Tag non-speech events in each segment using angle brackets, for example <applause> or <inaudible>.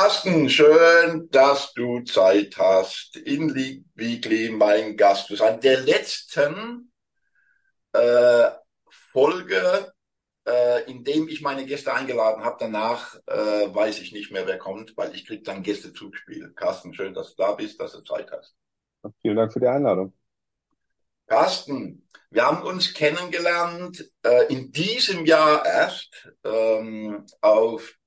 Carsten, schön, dass du Zeit hast, in Weekly mein Gast zu sein. Der letzten äh, Folge, äh, in dem ich meine Gäste eingeladen habe. Danach äh, weiß ich nicht mehr, wer kommt, weil ich krieg dann Gästezugspiel. Carsten, schön, dass du da bist, dass du Zeit hast. Vielen Dank für die Einladung. Carsten, wir haben uns kennengelernt äh, in diesem Jahr erst ähm, auf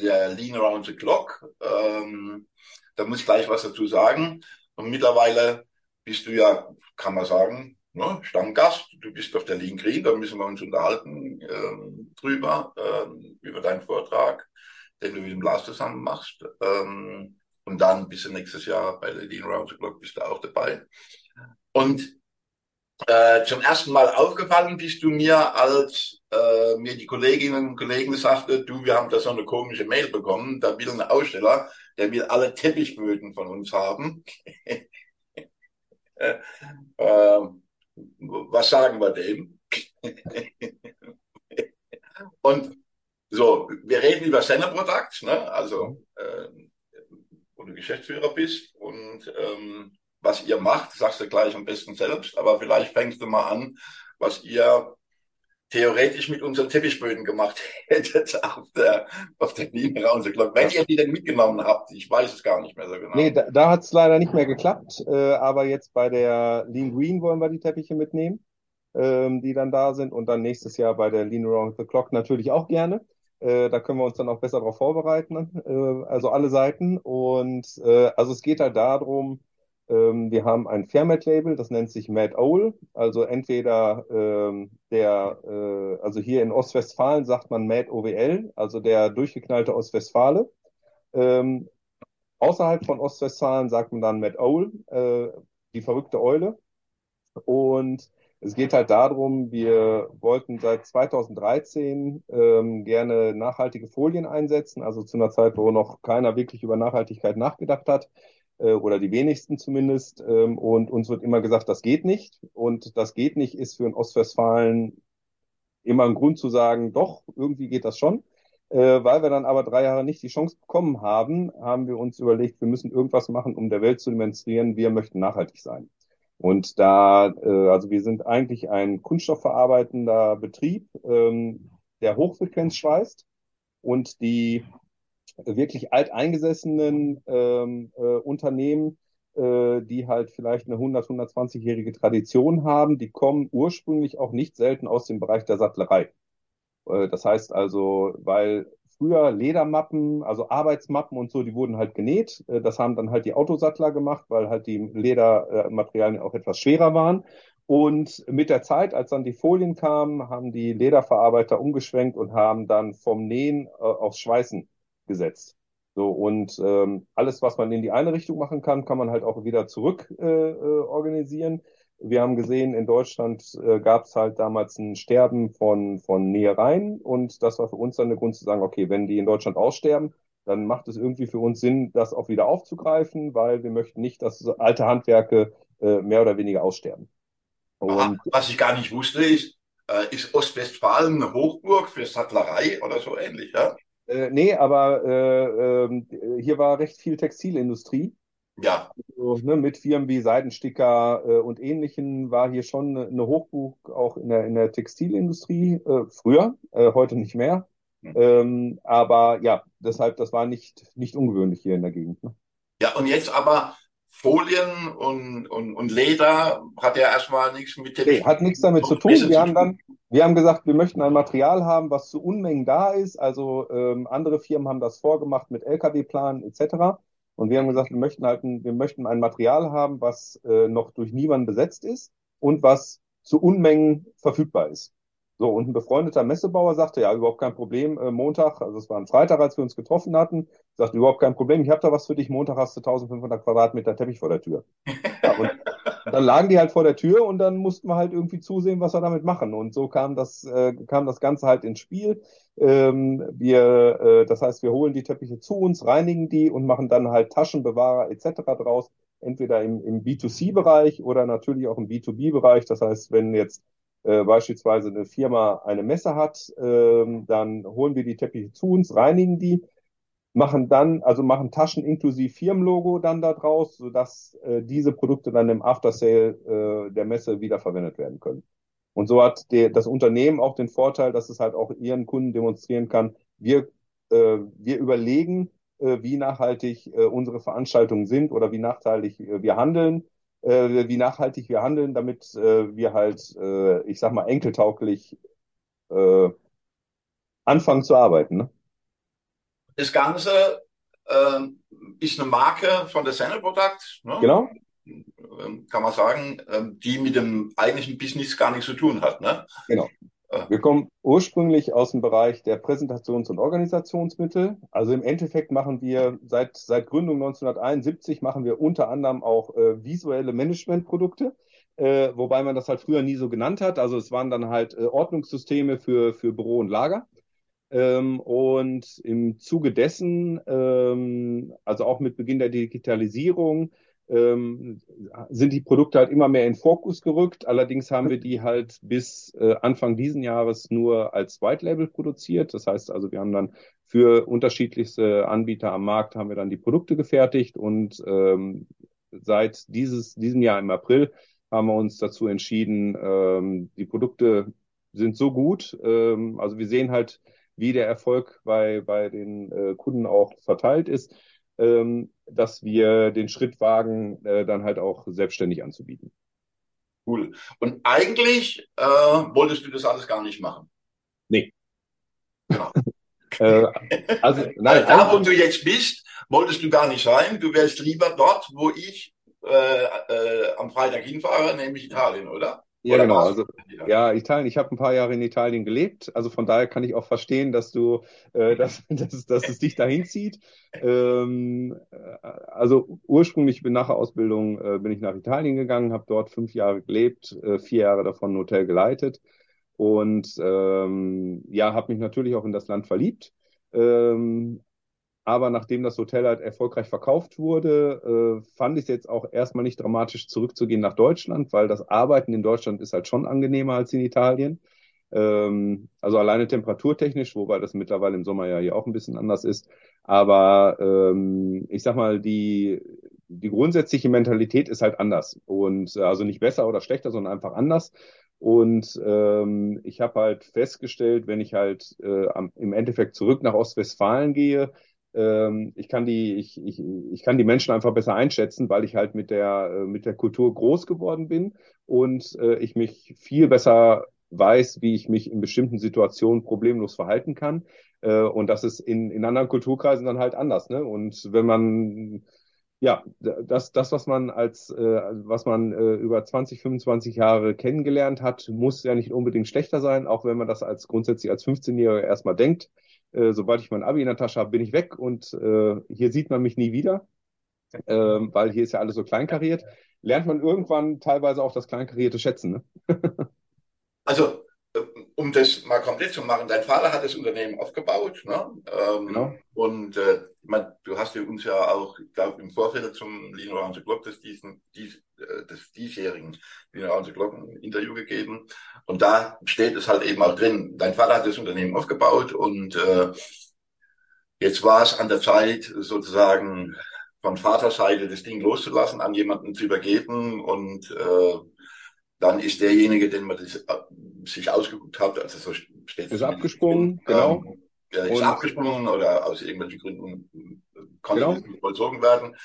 der Lean Around the Clock. Ähm, da muss ich gleich was dazu sagen. Und mittlerweile bist du ja, kann man sagen, ne, Stammgast. Du bist auf der Lean Green, da müssen wir uns unterhalten ähm, drüber, ähm, über deinen Vortrag, den du mit dem Lars zusammen machst. Ähm, und dann bis nächstes Jahr bei der Lean Around the Clock bist du auch dabei. Und äh, zum ersten Mal aufgefallen bist du mir, als äh, mir die Kolleginnen und Kollegen sagte, du, wir haben da so eine komische Mail bekommen, da will ein Aussteller, der will alle Teppichböden von uns haben. <laughs> äh, was sagen wir dem? <laughs> und so, wir reden über Sender Products, ne? also äh, wo du Geschäftsführer bist und ähm, was ihr macht, sagst du gleich am besten selbst, aber vielleicht fängst du mal an, was ihr theoretisch mit unseren Teppichböden gemacht <laughs> hättet auf der, auf der Linie raus. Wenn ihr die denn mitgenommen habt, ich weiß es gar nicht mehr so genau. Nee, da, da hat es leider nicht mehr geklappt, äh, aber jetzt bei der Lean Green wollen wir die Teppiche mitnehmen, ähm, die dann da sind und dann nächstes Jahr bei der Lean Around the Clock natürlich auch gerne. Äh, da können wir uns dann auch besser darauf vorbereiten, äh, also alle Seiten. Und äh, also es geht halt darum, ähm, wir haben ein Fairmat-Label, das nennt sich Mad Owl. Also entweder ähm, der, äh, also hier in Ostwestfalen sagt man Mad OWL, also der durchgeknallte Ostwestfale. Ähm, außerhalb von Ostwestfalen sagt man dann Mad Owl, äh, die verrückte Eule. Und es geht halt darum, wir wollten seit 2013 ähm, gerne nachhaltige Folien einsetzen, also zu einer Zeit, wo noch keiner wirklich über Nachhaltigkeit nachgedacht hat äh, oder die wenigsten zumindest. Ähm, und uns wird immer gesagt, das geht nicht. Und das geht nicht ist für einen Ostwestfalen immer ein Grund zu sagen, doch, irgendwie geht das schon. Äh, weil wir dann aber drei Jahre nicht die Chance bekommen haben, haben wir uns überlegt, wir müssen irgendwas machen, um der Welt zu demonstrieren, wir möchten nachhaltig sein. Und da, äh, also wir sind eigentlich ein kunststoffverarbeitender Betrieb, ähm, der Hochfrequenz schweißt und die wirklich alteingesessenen ähm, äh, Unternehmen, äh, die halt vielleicht eine 100, 120-jährige Tradition haben, die kommen ursprünglich auch nicht selten aus dem Bereich der Sattlerei. Äh, das heißt also, weil früher Ledermappen, also Arbeitsmappen und so, die wurden halt genäht. Äh, das haben dann halt die Autosattler gemacht, weil halt die Ledermaterialien auch etwas schwerer waren. Und mit der Zeit, als dann die Folien kamen, haben die Lederverarbeiter umgeschwenkt und haben dann vom Nähen äh, aufs Schweißen gesetzt. So, und ähm, alles, was man in die eine Richtung machen kann, kann man halt auch wieder zurück äh, äh, organisieren. Wir haben gesehen, in Deutschland äh, gab es halt damals ein Sterben von, von Nähereien und das war für uns dann der Grund zu sagen, okay, wenn die in Deutschland aussterben, dann macht es irgendwie für uns Sinn, das auch wieder aufzugreifen, weil wir möchten nicht, dass alte Handwerke äh, mehr oder weniger aussterben. Und Aha, was ich gar nicht wusste, ist, äh, ist Ostwestfalen eine Hochburg für Sattlerei oder so ähnlich, ja? Äh, nee, aber äh, äh, hier war recht viel Textilindustrie. Ja. Also, ne, mit Firmen wie Seidensticker äh, und ähnlichen war hier schon eine Hochburg auch in der, in der Textilindustrie äh, früher, äh, heute nicht mehr. Mhm. Ähm, aber ja, deshalb, das war nicht, nicht ungewöhnlich hier in der Gegend. Ne? Ja, und jetzt aber Folien und, und, und Leder hat ja erstmal nichts mit Teppich. Nee, hat nichts damit zu tun. Wir haben dann, wir haben gesagt, wir möchten ein Material haben, was zu Unmengen da ist. Also ähm, andere Firmen haben das vorgemacht mit LKW-Planen etc. Und wir haben gesagt, wir möchten halt, ein, wir möchten ein Material haben, was äh, noch durch niemanden besetzt ist und was zu Unmengen verfügbar ist. So, und ein befreundeter Messebauer sagte, ja, überhaupt kein Problem, äh, Montag, also es war ein Freitag, als wir uns getroffen hatten, sagte, überhaupt kein Problem, ich habe da was für dich, Montag hast du 1500 Quadratmeter Teppich vor der Tür. <laughs> Ja, und dann lagen die halt vor der Tür und dann mussten wir halt irgendwie zusehen, was wir damit machen. Und so kam das, äh, kam das Ganze halt ins Spiel. Ähm, wir, äh, das heißt, wir holen die Teppiche zu uns, reinigen die und machen dann halt Taschenbewahrer etc. draus, entweder im, im B2C-Bereich oder natürlich auch im B2B-Bereich. Das heißt, wenn jetzt äh, beispielsweise eine Firma eine Messe hat, ähm, dann holen wir die Teppiche zu uns, reinigen die machen dann, also machen Taschen inklusive Firmenlogo dann da draus, sodass äh, diese Produkte dann im Aftersale äh, der Messe wiederverwendet werden können. Und so hat der, das Unternehmen auch den Vorteil, dass es halt auch ihren Kunden demonstrieren kann, wir, äh, wir überlegen, äh, wie nachhaltig äh, unsere Veranstaltungen sind oder wie nachteilig äh, wir handeln, äh, wie nachhaltig wir handeln, damit äh, wir halt, äh, ich sag mal, enkeltauglich äh, anfangen zu arbeiten. Ne? Das Ganze äh, ist eine Marke von der Senate Product. Ne? Genau. Ähm, kann man sagen, ähm, die mit dem eigentlichen Business gar nichts zu tun hat. Ne? Genau. Wir kommen ursprünglich aus dem Bereich der Präsentations- und Organisationsmittel. Also im Endeffekt machen wir seit, seit Gründung 1971 machen wir unter anderem auch äh, visuelle Managementprodukte, äh, wobei man das halt früher nie so genannt hat. Also es waren dann halt äh, Ordnungssysteme für, für Büro und Lager. Ähm, und im Zuge dessen, ähm, also auch mit Beginn der Digitalisierung, ähm, sind die Produkte halt immer mehr in Fokus gerückt. Allerdings haben wir die halt bis äh, Anfang diesen Jahres nur als White Label produziert. Das heißt also, wir haben dann für unterschiedlichste Anbieter am Markt haben wir dann die Produkte gefertigt und ähm, seit dieses, diesem Jahr im April haben wir uns dazu entschieden, ähm, die Produkte sind so gut. Ähm, also wir sehen halt, wie der Erfolg bei, bei den äh, Kunden auch verteilt ist ähm, dass wir den Schritt wagen, äh, dann halt auch selbstständig anzubieten. Cool. Und eigentlich äh, wolltest du das alles gar nicht machen? Nee. Genau. <laughs> äh, also, <laughs> nein, da, wo du jetzt bist, wolltest du gar nicht sein. Du wärst lieber dort, wo ich äh, äh, am Freitag hinfahre, nämlich Italien, oder? Ja, genau. Also, ja, Italien. Ich habe ein paar Jahre in Italien gelebt. Also von daher kann ich auch verstehen, dass du, äh, dass, <laughs> dass, dass es dich dahin zieht. Ähm, äh, also ursprünglich bin nach der Ausbildung äh, bin ich nach Italien gegangen, habe dort fünf Jahre gelebt, äh, vier Jahre davon ein Hotel geleitet und ähm, ja, habe mich natürlich auch in das Land verliebt. Ähm, aber nachdem das Hotel halt erfolgreich verkauft wurde, äh, fand ich es jetzt auch erstmal nicht dramatisch zurückzugehen nach Deutschland, weil das Arbeiten in Deutschland ist halt schon angenehmer als in Italien. Ähm, also alleine temperaturtechnisch, wobei das mittlerweile im Sommer ja hier auch ein bisschen anders ist. Aber ähm, ich sag mal, die, die grundsätzliche Mentalität ist halt anders. Und äh, also nicht besser oder schlechter, sondern einfach anders. Und ähm, ich habe halt festgestellt, wenn ich halt äh, am, im Endeffekt zurück nach Ostwestfalen gehe, ähm, ich kann die, ich, ich, ich kann die Menschen einfach besser einschätzen, weil ich halt mit der, äh, mit der Kultur groß geworden bin und äh, ich mich viel besser weiß, wie ich mich in bestimmten Situationen problemlos verhalten kann. Äh, und das ist in, in anderen Kulturkreisen dann halt anders. Ne? Und wenn man ja, das, das, was man als, äh, was man äh, über 20, 25 Jahre kennengelernt hat, muss ja nicht unbedingt schlechter sein, auch wenn man das als grundsätzlich als 15-Jähriger erstmal denkt. Äh, sobald ich mein Abi in der Tasche habe, bin ich weg und äh, hier sieht man mich nie wieder, äh, weil hier ist ja alles so kleinkariert. Lernt man irgendwann teilweise auch das Kleinkarierte schätzen. Ne? also um das mal komplett zu machen, dein Vater hat das Unternehmen aufgebaut, ne? Ähm, genau. Und äh, man, du hast ja uns ja auch, ich glaube, im Vorfeld zum Lean Around the Clock des, diesen, dies, äh, des diesjährigen Lean Around the Clock ein Interview gegeben. Und da steht es halt eben auch drin. Dein Vater hat das Unternehmen aufgebaut und äh, jetzt war es an der Zeit, sozusagen von Vaterseite das Ding loszulassen, an jemanden zu übergeben und äh, dann ist derjenige, den man das, sich ausgeguckt hat, also so steht Ist abgesprungen, genau. Ähm, ja, ist und, abgesprungen oder aus irgendwelchen Gründen äh, konnte genau. nicht vollzogen werden.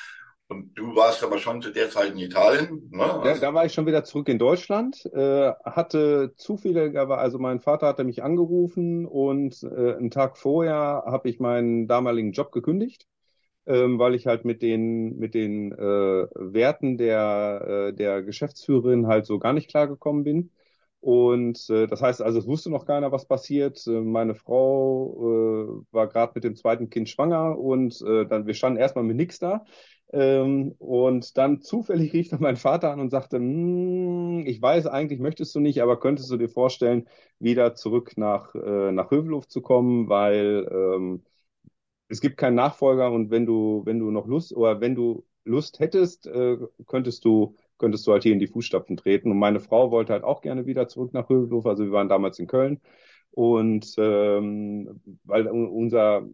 Und du warst aber schon zu der Zeit in Italien. Ne? Also, ja, da war ich schon wieder zurück in Deutschland. Äh, hatte zufälligerweise, also mein Vater hatte mich angerufen und äh, einen Tag vorher habe ich meinen damaligen Job gekündigt ähm, weil ich halt mit den mit den äh, Werten der äh, der Geschäftsführerin halt so gar nicht klargekommen bin. Und äh, das heißt, also es wusste noch keiner, was passiert. Äh, meine Frau äh, war gerade mit dem zweiten Kind schwanger und äh, dann wir standen erstmal mit nix da. Ähm, und dann zufällig rief dann mein Vater an und sagte, hm, ich weiß, eigentlich möchtest du nicht, aber könntest du dir vorstellen, wieder zurück nach, äh, nach Hövelhof zu kommen, weil ähm, es gibt keinen Nachfolger und wenn du, wenn du noch Lust oder wenn du Lust hättest, äh, könntest du, könntest du halt hier in die Fußstapfen treten. Und meine Frau wollte halt auch gerne wieder zurück nach Hövelhof. Also wir waren damals in Köln. Und ähm, weil unser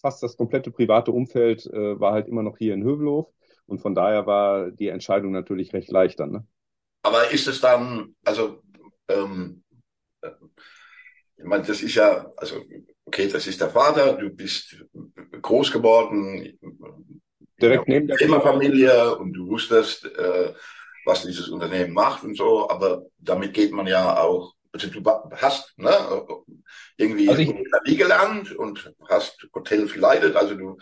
fast das komplette private Umfeld äh, war halt immer noch hier in Hövelhof. Und von daher war die Entscheidung natürlich recht leicht dann. Ne? Aber ist es dann, also, ähm, ich meine, das ist ja, also, okay, das ist der Vater, du bist groß geworden, direkt neben der Familie und du wusstest, äh, was dieses Unternehmen macht und so, aber damit geht man ja auch, also du hast ne, irgendwie also Hotellerie gelernt und hast Hotels geleitet, also du,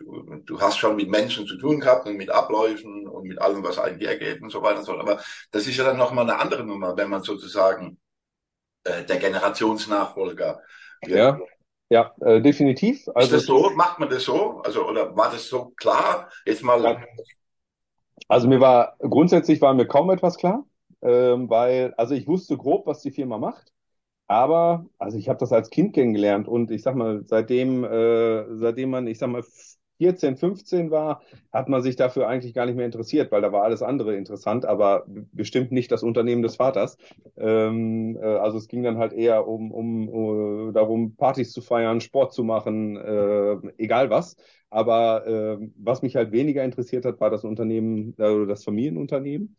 du, du hast schon mit Menschen zu tun gehabt und mit Abläufen und mit allem, was einhergeht und so weiter und so. Aber das ist ja dann nochmal eine andere Nummer, wenn man sozusagen äh, der Generationsnachfolger wird. Ja. Ja, äh, definitiv. Also, ist das so? Macht man das so? Also, oder war das so klar? Jetzt mal. Ja. Also mir war, grundsätzlich war mir kaum etwas klar, ähm, weil, also ich wusste grob, was die Firma macht. Aber, also ich habe das als Kind kennengelernt und ich sag mal, seitdem, äh, seitdem man, ich sag mal, 14, 15 war, hat man sich dafür eigentlich gar nicht mehr interessiert, weil da war alles andere interessant, aber bestimmt nicht das Unternehmen des Vaters. Ähm, äh, also es ging dann halt eher um, um, um darum, Partys zu feiern, Sport zu machen, äh, egal was. Aber äh, was mich halt weniger interessiert hat, war das Unternehmen, äh, das Familienunternehmen.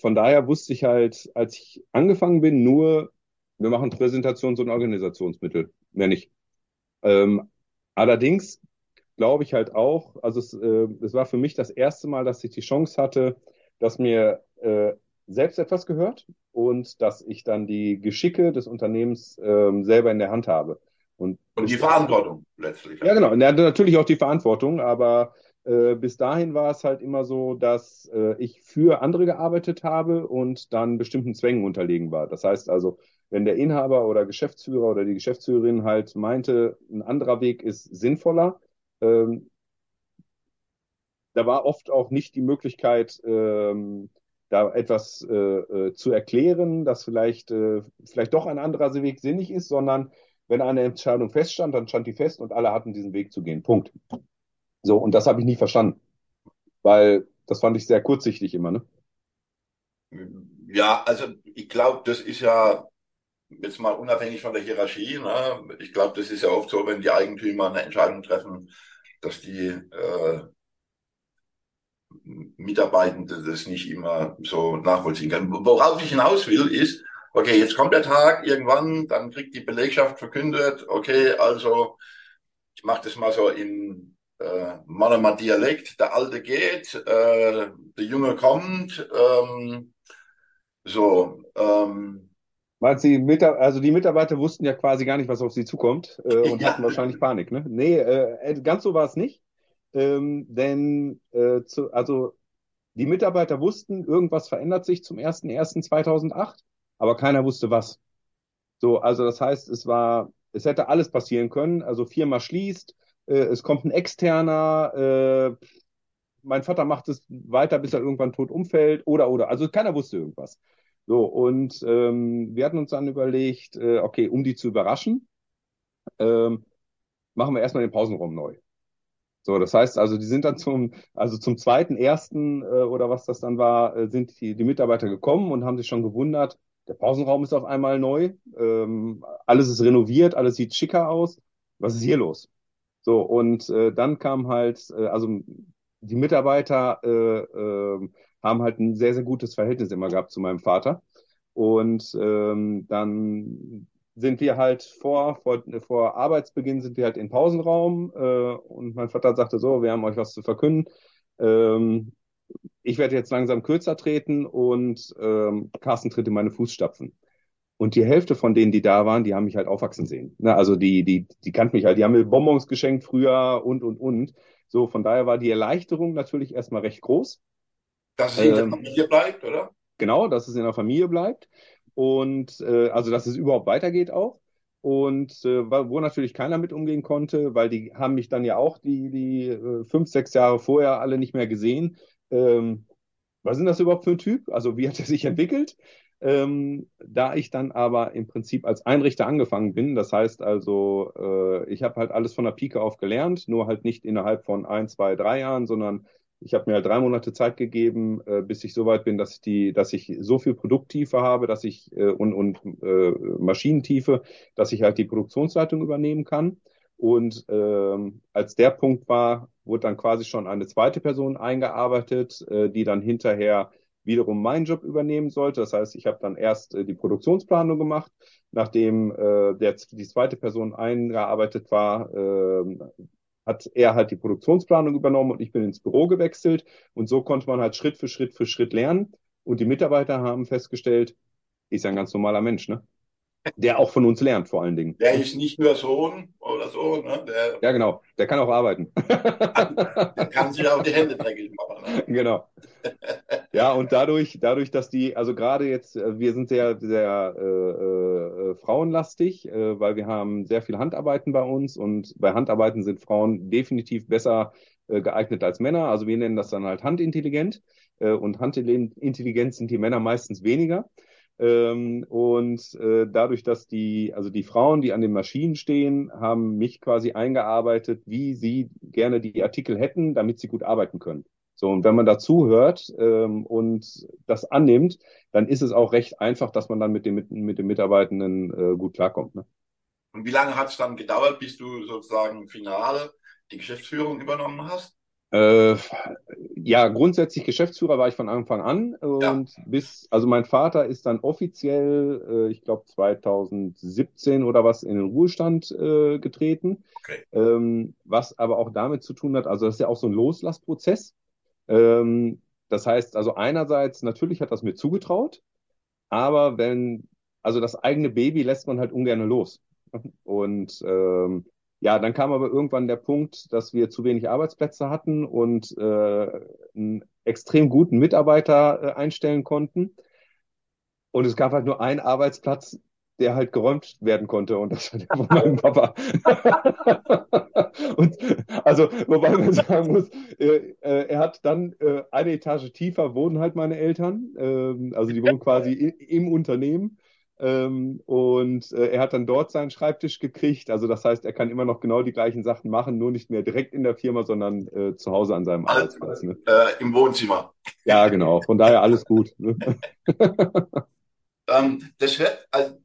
Von daher wusste ich halt, als ich angefangen bin, nur, wir machen Präsentations- und Organisationsmittel, mehr nicht. Ähm, allerdings glaube ich halt auch, also es, äh, es war für mich das erste Mal, dass ich die Chance hatte, dass mir äh, selbst etwas gehört und dass ich dann die Geschicke des Unternehmens äh, selber in der Hand habe. Und, und die Verantwortung letztlich. Ja, genau. Und natürlich auch die Verantwortung, aber äh, bis dahin war es halt immer so, dass äh, ich für andere gearbeitet habe und dann bestimmten Zwängen unterlegen war. Das heißt also, wenn der Inhaber oder Geschäftsführer oder die Geschäftsführerin halt meinte, ein anderer Weg ist sinnvoller, ähm, da war oft auch nicht die Möglichkeit, ähm, da etwas äh, äh, zu erklären, dass vielleicht, äh, vielleicht doch ein anderer Weg sinnig ist, sondern wenn eine Entscheidung feststand, dann stand die fest und alle hatten diesen Weg zu gehen. Punkt. So, und das habe ich nie verstanden. Weil das fand ich sehr kurzsichtig immer, ne? Ja, also ich glaube, das ist ja jetzt mal unabhängig von der Hierarchie, ne? ich glaube, das ist ja oft so, wenn die Eigentümer eine Entscheidung treffen, dass die äh, Mitarbeitende das nicht immer so nachvollziehen können. Worauf ich hinaus will, ist, okay, jetzt kommt der Tag irgendwann, dann kriegt die Belegschaft verkündet, okay, also ich mache das mal so in äh, Manama Dialekt, der Alte geht, äh, der Junge kommt, ähm, so, ähm, Du, die also die Mitarbeiter wussten ja quasi gar nicht, was auf sie zukommt äh, und ja. hatten wahrscheinlich Panik, ne? Nee, äh, äh, ganz so war es nicht. Ähm, denn äh, zu, also die Mitarbeiter wussten, irgendwas verändert sich zum 1.1.2008, aber keiner wusste was. So, also das heißt, es war, es hätte alles passieren können. Also Firma schließt, äh, es kommt ein externer, äh, mein Vater macht es weiter, bis er irgendwann tot umfällt oder oder. Also keiner wusste irgendwas. So, und ähm, wir hatten uns dann überlegt, äh, okay, um die zu überraschen, ähm, machen wir erstmal den Pausenraum neu. So, das heißt also, die sind dann zum, also zum zweiten, ersten äh, oder was das dann war, äh, sind die, die Mitarbeiter gekommen und haben sich schon gewundert, der Pausenraum ist auf einmal neu, ähm, alles ist renoviert, alles sieht schicker aus. Was ist hier los? So, und äh, dann kam halt, äh, also die Mitarbeiter äh, äh, haben halt ein sehr, sehr gutes Verhältnis immer gehabt zu meinem Vater. Und ähm, dann sind wir halt vor, vor, vor Arbeitsbeginn sind wir halt in Pausenraum äh, und mein Vater sagte so, wir haben euch was zu verkünden. Ähm, ich werde jetzt langsam kürzer treten und ähm, Carsten tritt in meine Fußstapfen. Und die Hälfte von denen, die da waren, die haben mich halt aufwachsen sehen. Ne? Also die, die, die kannten mich halt, die haben mir Bonbons geschenkt früher und, und, und. So, von daher war die Erleichterung natürlich erstmal recht groß. Dass es in der ähm, Familie bleibt, oder? Genau, dass es in der Familie bleibt. Und äh, also, dass es überhaupt weitergeht auch. Und äh, wo natürlich keiner mit umgehen konnte, weil die haben mich dann ja auch die, die äh, fünf, sechs Jahre vorher alle nicht mehr gesehen. Ähm, was ist das überhaupt für ein Typ? Also wie hat er sich entwickelt? Ähm, da ich dann aber im Prinzip als Einrichter angefangen bin, das heißt also, äh, ich habe halt alles von der Pike auf gelernt, nur halt nicht innerhalb von ein, zwei, drei Jahren, sondern ich habe mir halt drei Monate Zeit gegeben, äh, bis ich so weit bin, dass ich die, dass ich so viel Produkttiefe habe, dass ich äh, und, und äh, Maschinentiefe, dass ich halt die Produktionsleitung übernehmen kann. Und ähm, als der Punkt war, wurde dann quasi schon eine zweite Person eingearbeitet, äh, die dann hinterher wiederum meinen Job übernehmen sollte. Das heißt, ich habe dann erst äh, die Produktionsplanung gemacht. Nachdem äh, der, die zweite Person eingearbeitet war, äh, hat er halt die Produktionsplanung übernommen und ich bin ins Büro gewechselt. Und so konnte man halt Schritt für Schritt für Schritt lernen. Und die Mitarbeiter haben festgestellt, ist ja ein ganz normaler Mensch, ne? Der auch von uns lernt, vor allen Dingen. Der ist nicht nur Sohn oder so, ne? Der, Ja, genau. Der kann auch arbeiten. <laughs> der kann sich auch die Hände dreckig machen. Ne? Genau. <laughs> Ja, und dadurch, dadurch, dass die, also gerade jetzt, äh, wir sind sehr, sehr äh, äh, frauenlastig, äh, weil wir haben sehr viel Handarbeiten bei uns und bei Handarbeiten sind Frauen definitiv besser äh, geeignet als Männer. Also wir nennen das dann halt handintelligent äh, und handintelligent sind die Männer meistens weniger. Ähm, und äh, dadurch, dass die, also die Frauen, die an den Maschinen stehen, haben mich quasi eingearbeitet, wie sie gerne die Artikel hätten, damit sie gut arbeiten können. So, und wenn man dazu hört ähm, und das annimmt, dann ist es auch recht einfach, dass man dann mit dem, mit, mit den Mitarbeitenden äh, gut klarkommt. Ne? Und wie lange hat es dann gedauert, bis du sozusagen final die Geschäftsführung übernommen hast? Äh, ja, grundsätzlich Geschäftsführer war ich von Anfang an und Ja. bis, also mein Vater ist dann offiziell, äh, ich glaube 2017 oder was in den Ruhestand äh, getreten, Okay. ähm, was aber auch damit zu tun hat, also das ist ja auch so ein Loslassprozess. Ähm, das heißt, also einerseits natürlich hat das mir zugetraut, aber wenn, also das eigene Baby lässt man halt ungern los. <laughs> Und ähm, ja, dann kam aber irgendwann der Punkt, dass wir zu wenig Arbeitsplätze hatten und äh, einen extrem guten Mitarbeiter äh, einstellen konnten. Und es gab halt nur einen Arbeitsplatz, der halt geräumt werden konnte und das war der von meinem Papa. <laughs> und also, wobei man sagen muss, äh, äh, er hat dann äh, eine Etage tiefer wohnen halt meine Eltern, ähm, also die wohnen quasi i- im Unternehmen. Ähm, und äh, er hat dann dort seinen Schreibtisch gekriegt. Also das heißt, er kann immer noch genau die gleichen Sachen machen, nur nicht mehr direkt in der Firma, sondern äh, zu Hause an seinem Alles Arbeitsplatz. Ne? äh, im Wohnzimmer. Ja, genau. Von daher alles gut. Ne? <laughs> <laughs> Ähm, das hört, also,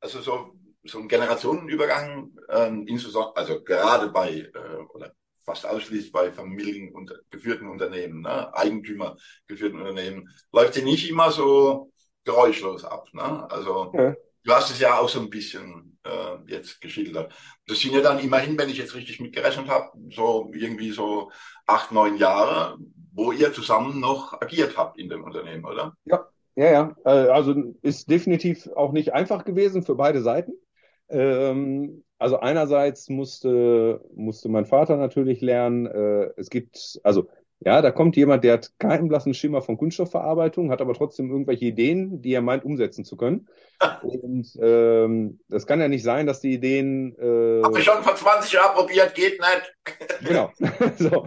also so, so ein Generationenübergang, ähm, insbesondere, also gerade bei, äh, oder fast ausschließlich bei familiengeführten Unternehmen, ne, Eigentümergeführten Unternehmen, läuft ja nicht immer so geräuschlos ab. Ne? Also Ja. du hast es ja auch so ein bisschen äh, jetzt geschildert. Das sind ja dann immerhin, wenn ich jetzt richtig mitgerechnet habe, so irgendwie so acht, neun Jahre, wo ihr zusammen noch agiert habt in dem Unternehmen, oder? Ja, ja, ja. Äh, Also ist definitiv auch nicht einfach gewesen für beide Seiten. Ähm, also einerseits musste, musste mein Vater natürlich lernen, äh, es gibt, also ja, da kommt jemand, der hat keinen blassen Schimmer von Kunststoffverarbeitung, hat aber trotzdem irgendwelche Ideen, die er meint umsetzen zu können. <laughs> Und ähm, das kann ja nicht sein, dass die Ideen äh, Hab ich schon vor 20 Jahren probiert, geht nicht. <laughs> Genau. <laughs> So.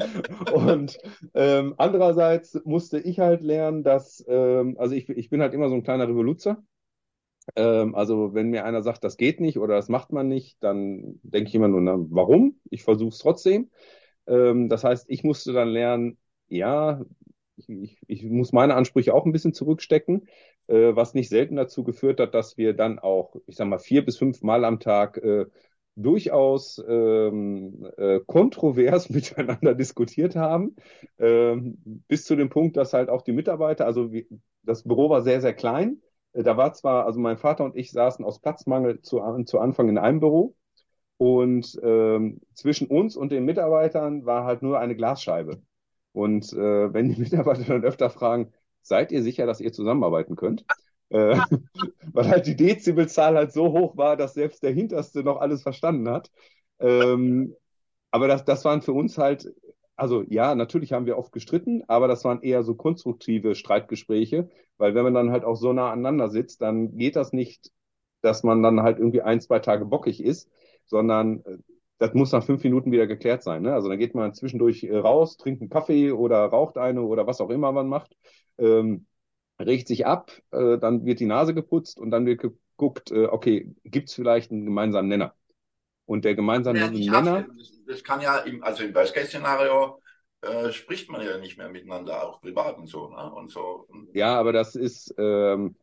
Und ähm, andererseits musste ich halt lernen, dass, ähm, also ich, ich bin halt immer so ein kleiner Revoluzer. Ähm, also wenn mir einer sagt, das geht nicht oder das macht man nicht, dann denke ich immer nur, na, warum? Ich versuche es trotzdem. Ähm, das heißt, ich musste dann lernen, ja, ich, ich, ich muss meine Ansprüche auch ein bisschen zurückstecken, äh, was nicht selten dazu geführt hat, dass wir dann auch, ich sag mal, vier bis fünf Mal am Tag äh, durchaus ähm, äh, kontrovers <laughs> miteinander diskutiert haben, ähm, bis zu dem Punkt, dass halt auch die Mitarbeiter, also wie, das Büro war sehr, sehr klein. Äh, Da war zwar, also mein Vater und ich saßen aus Platzmangel zu, zu Anfang in einem Büro und ähm, zwischen uns und den Mitarbeitern war halt nur eine Glasscheibe. Und äh, wenn die <laughs> Mitarbeiter dann öfter fragen, seid ihr sicher, dass ihr zusammenarbeiten könnt? Äh, <laughs> weil halt die Dezibelzahl halt so hoch war, dass selbst der Hinterste noch alles verstanden hat. Ähm, aber das, das waren für uns halt, also ja, natürlich haben wir oft gestritten, aber das waren eher so konstruktive Streitgespräche, weil wenn man dann halt auch so nah aneinander sitzt, dann geht das nicht, dass man dann halt irgendwie ein, zwei Tage bockig ist, sondern äh, das muss nach fünf Minuten wieder geklärt sein. Ne? Also dann geht man zwischendurch äh, raus, trinkt einen Kaffee oder raucht eine oder was auch immer man macht. Ähm, regt sich ab, äh, dann wird die Nase geputzt und dann wird geguckt, äh, okay, gibt's vielleicht einen gemeinsamen Nenner? Und der gemeinsame Ja, Nenner. Das, kann ja, im, also im Worst-Case-Szenario äh, spricht man ja nicht mehr miteinander, auch privat und so. Ne? Und so. ja, aber das ist, ähm,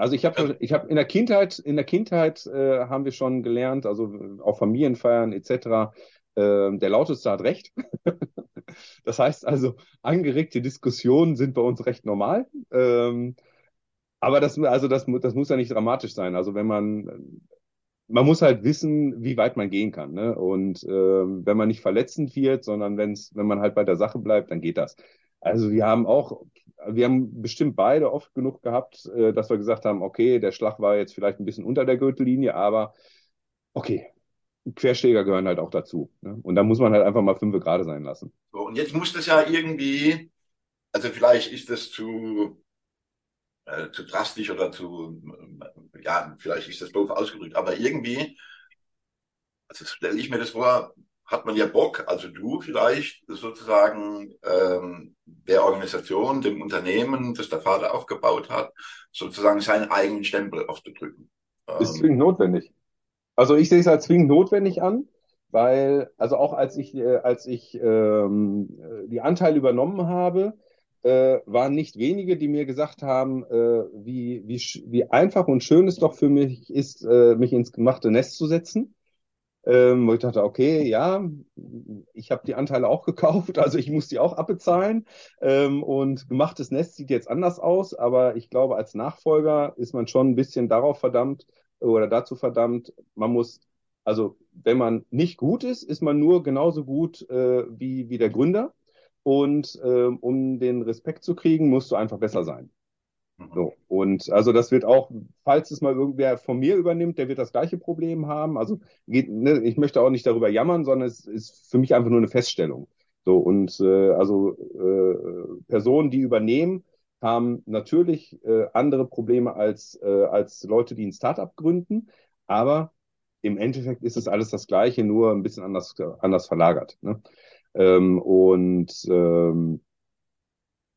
Also ich habe ich habe in der Kindheit in der Kindheit äh, haben wir schon gelernt, also auf Familienfeiern etc. Äh, der lauteste hat recht. <laughs> das heißt also angeregte Diskussionen sind bei uns recht normal. Ähm, aber das also das das muss ja nicht dramatisch sein. Also wenn man man muss halt wissen, wie weit man gehen kann. Ne? Und äh, wenn man nicht verletzend wird, sondern wenn's, wenn man halt bei der Sache bleibt, dann geht das. Also wir haben auch wir haben bestimmt beide oft genug gehabt, äh, dass wir gesagt haben, okay, der Schlag war jetzt vielleicht ein bisschen unter der Gürtellinie, aber okay, Querschläger gehören halt auch dazu. Ne? Und da muss man halt einfach mal fünf gerade sein lassen. So, und jetzt muss das ja irgendwie, also vielleicht ist das zu, äh, zu drastisch oder zu, äh, ja, vielleicht ist das doof ausgedrückt, aber irgendwie, also stelle ich mir das vor, hat man ja Bock, also du vielleicht sozusagen ähm, der Organisation, dem Unternehmen, das der Vater aufgebaut hat, sozusagen seinen eigenen Stempel aufzudrücken. Ist zwingend notwendig. Also ich sehe es als zwingend notwendig an, weil also auch als ich äh, als ich ähm, die Anteile übernommen habe, äh, waren nicht wenige, die mir gesagt haben, äh, wie, wie, wie einfach und schön es doch für mich ist, äh, mich ins gemachte Nest zu setzen ähm, wo ich dachte, okay, ja, ich habe die Anteile auch gekauft, also ich muss die auch abbezahlen. Ähm, und gemachtes Nest sieht jetzt anders aus, aber ich glaube, als Nachfolger ist man schon ein bisschen darauf verdammt oder dazu verdammt, man muss, also wenn man nicht gut ist, ist man nur genauso gut äh, wie, wie der Gründer. Und äh, um den Respekt zu kriegen, musst du einfach besser sein. Mhm. So. Und also das wird auch, falls es mal irgendwer von mir übernimmt, der wird das gleiche Problem haben. Also geht, ne, ich möchte auch nicht darüber jammern, sondern es ist für mich einfach nur eine Feststellung. So, und äh, also äh, Personen, die übernehmen, haben natürlich äh, andere Probleme als, äh, als Leute, die ein Startup gründen, aber im Endeffekt ist es alles das Gleiche, nur ein bisschen anders, anders verlagert. Ne? Ähm, und ähm,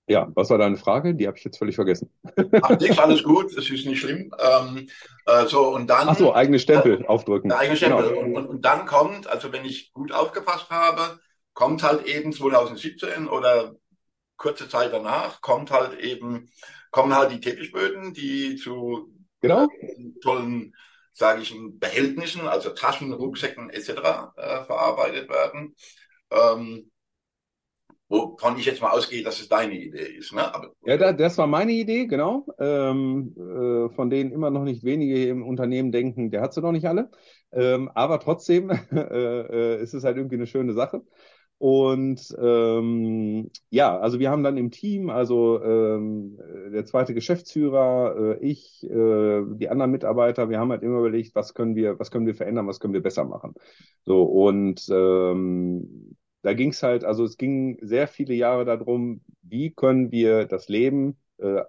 ja, was war deine Frage? Die habe ich jetzt völlig vergessen. Ach, nichts, alles gut, das ist nicht schlimm. Ähm, äh, so, und dann. Ach so, eigene Stempel äh, aufdrücken. Eigene Stempel. Genau. Und, und, und dann kommt, also wenn ich gut aufgepasst habe, kommt halt eben 2017 oder kurze Zeit danach, kommt halt eben, kommen halt die Teppichböden, die zu genau. tollen, sage ich, Behältnissen, also Taschen, Rucksäcken etc. Äh, verarbeitet werden. Ähm, wovon ich jetzt mal ausgehe, dass es deine Idee ist. Ne? Aber, ja, da, das war meine Idee, genau. Ähm, äh, von denen immer noch nicht wenige im Unternehmen denken, der hat sie noch nicht alle. Ähm, aber trotzdem <laughs> äh, äh, ist es halt irgendwie eine schöne Sache. Und ähm, ja, also wir haben dann im Team, also ähm, der zweite Geschäftsführer, äh, ich, äh, die anderen Mitarbeiter, wir haben halt immer überlegt, was können wir, was können wir verändern, was können wir besser machen. So und ähm, da ging es halt, also es ging sehr viele Jahre darum, wie können wir das Leben äh,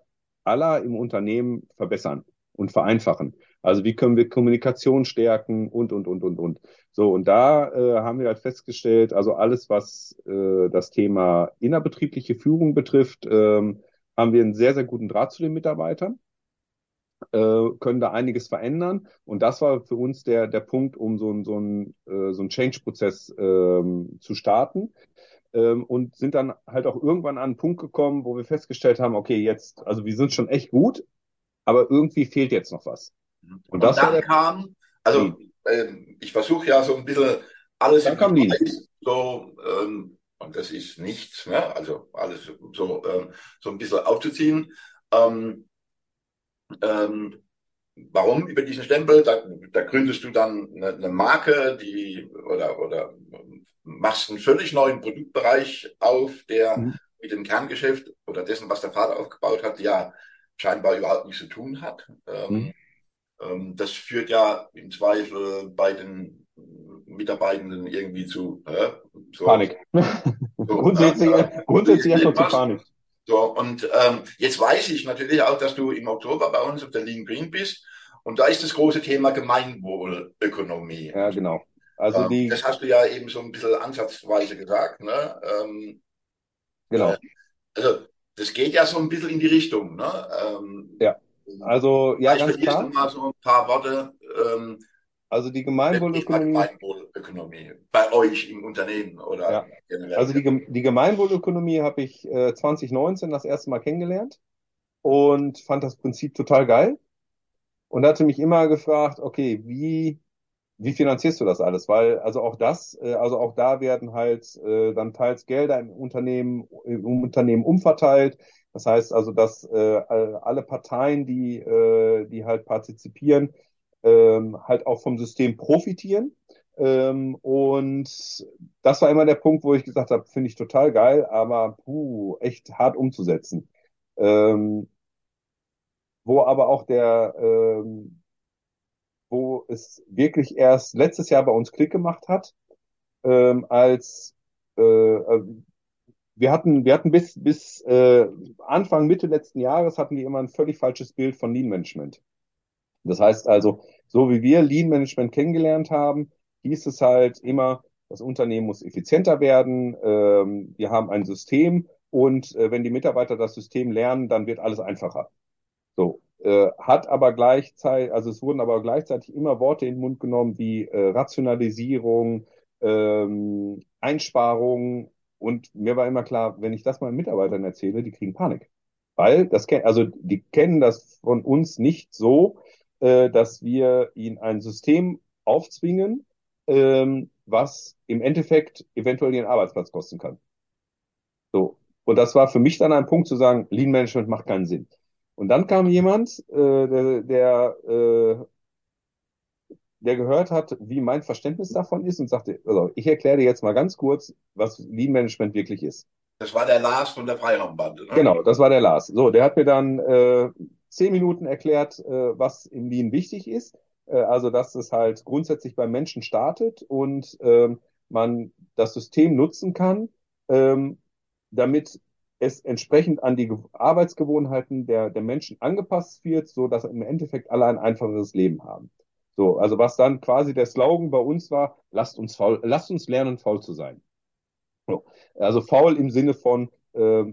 aller im Unternehmen verbessern und vereinfachen. Also wie können wir Kommunikation stärken und, und, und, und, und. So, und da äh, haben wir halt festgestellt, also alles, was äh, das Thema innerbetriebliche Führung betrifft, ähm, haben wir einen sehr, sehr guten Draht zu den Mitarbeitern äh, können da einiges verändern. Und das war für uns der, der Punkt, um so, ein so, ein, äh, so ein Change-Prozess ähm, zu starten. Ähm, und sind dann halt auch irgendwann an einen Punkt gekommen, wo wir festgestellt haben, okay, jetzt, also wir sind schon echt gut, aber irgendwie fehlt jetzt noch was. Und, und das dann kam, also äh, ich versuche ja so ein bisschen alles dann kam Preis, so ähm, und das ist nichts, ne? also alles so, ähm, so ein bisschen aufzuziehen. Ähm, ähm, warum über diesen Stempel? Da, da gründest du dann eine, eine, Marke, die oder oder machst einen völlig neuen Produktbereich auf, der mhm. mit dem Kerngeschäft oder dessen, was der Vater aufgebaut hat, ja scheinbar überhaupt nichts zu tun hat. Ähm, mhm. ähm, das führt ja im Zweifel bei den Mitarbeitenden irgendwie zu äh, so, Panik. So, <laughs> grundsätzlich äh, grundsätzlich erstmal zu Panik. So, und ähm, jetzt weiß ich natürlich auch, dass du im Oktober bei uns auf der Lean Green bist. Und da ist das große Thema Gemeinwohlökonomie. Ja, genau. Also ähm, die, das hast du ja eben so ein bisschen ansatzweise gesagt. Ne? Ähm, genau. Äh, also das geht ja so ein bisschen in die Richtung. Ne? Ähm, ja. Also ja, ganz klar. mal so ein paar Worte. Ähm, also die Gemeinwohlökonomie. Gemeinwohlökonomie bei euch im Unternehmen oder ja. generell. Also die, die Gemeinwohlökonomie habe ich äh, 2019 das erste Mal kennengelernt und fand das Prinzip total geil. und hatte mich immer gefragt, okay, wie, wie finanzierst du das alles? Weil, also auch das, äh, also auch da werden halt äh, dann teils Gelder im Unternehmen, im Unternehmen umverteilt. Das heißt also, dass äh, alle Parteien, die, äh, die halt partizipieren, ähm, halt auch vom System profitieren. Ähm, und das war immer der Punkt, wo ich gesagt habe, finde ich total geil, aber puh, echt hart umzusetzen. Ähm, wo aber auch der, ähm, wo es wirklich erst letztes Jahr bei uns Klick gemacht hat, ähm, als äh, äh, wir hatten, wir hatten bis, bis äh, Anfang, Mitte letzten Jahres hatten wir immer ein völlig falsches Bild von Lean Management. Das heißt also, so wie wir Lean Management kennengelernt haben, hieß es halt immer, das Unternehmen muss effizienter werden, ähm, wir haben ein System und äh, wenn die Mitarbeiter das System lernen, dann wird alles einfacher. So, äh, hat aber gleichzeitig, also es wurden aber gleichzeitig immer Worte in den Mund genommen wie äh, Rationalisierung, ähm, Einsparung und mir war immer klar, wenn ich das meinen Mitarbeitern erzähle, die kriegen Panik. Weil das kennen, also die kennen das von uns nicht so, äh, dass wir ihnen ein System aufzwingen, ähm, was im Endeffekt eventuell ihren Arbeitsplatz kosten kann. So. Und das war für mich dann ein Punkt zu sagen, Lean Management macht keinen Sinn. Und dann kam jemand, äh, der, der, äh, der gehört hat, wie mein Verständnis davon ist und sagte, also ich erkläre dir jetzt mal ganz kurz, was Lean Management wirklich ist. Das war der Lars von der Freiraumbande. Ne? Genau, das war der Lars. So, der hat mir dann äh, zehn Minuten erklärt, äh, was im Lean wichtig ist. Äh, also, dass es halt grundsätzlich beim Menschen startet und ähm, man das System nutzen kann, ähm, damit es entsprechend an die Arbeitsgewohnheiten der, der Menschen angepasst wird, so dass im Endeffekt alle ein einfacheres Leben haben. So, also was dann quasi der Slogan bei uns war, lasst uns faul, lasst uns lernen, faul zu sein. So, also faul im Sinne von äh,